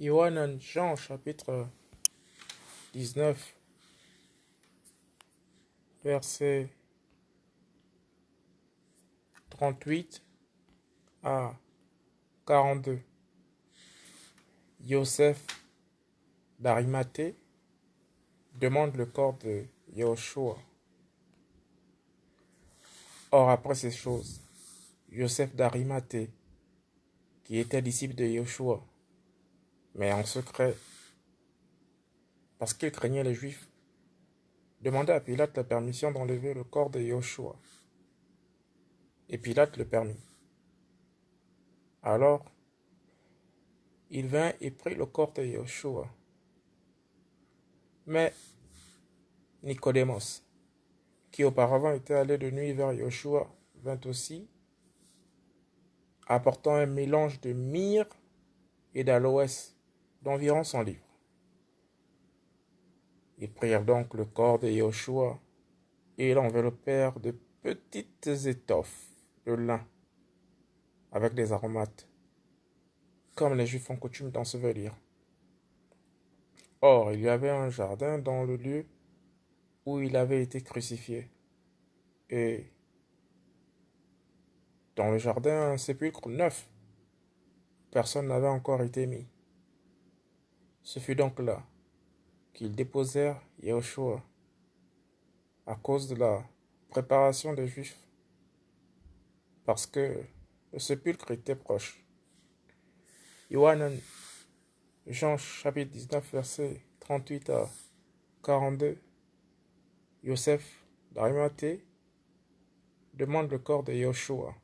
Jean chapitre 19 verset 38 à 42. Joseph d'Arimathée demande le corps de Yahushua. Or, après ces choses, Joseph d'Arimathée, qui était disciple de Yahushua, mais en secret, parce qu'il craignait les Juifs, demanda à Pilate la permission d'enlever le corps de Yahushua. Et Pilate le permit. Alors, il vint et prit le corps de Yahushua. Mais Nicodémos, qui auparavant était allé de nuit vers Yahushua, vint aussi, apportant un mélange de myrrhe et d'aloès d'environ cent livres. Ils prirent donc le corps de Yahushua et l'enveloppèrent de petites étoffes de lin avec des aromates, comme les Juifs ont coutume d'ensevelir. Or, il y avait un jardin dans le lieu où il avait été crucifié, et dans le jardin un sépulcre neuf. Personne n'avait encore été mis. Ce fut donc là qu'ils déposèrent Yahushua à cause de la préparation des Juifs, parce que le sépulcre était proche. Yohanan, Jean chapitre 19, verset 38 à 42. Joseph d'Arimathée demande le corps de Yahushua.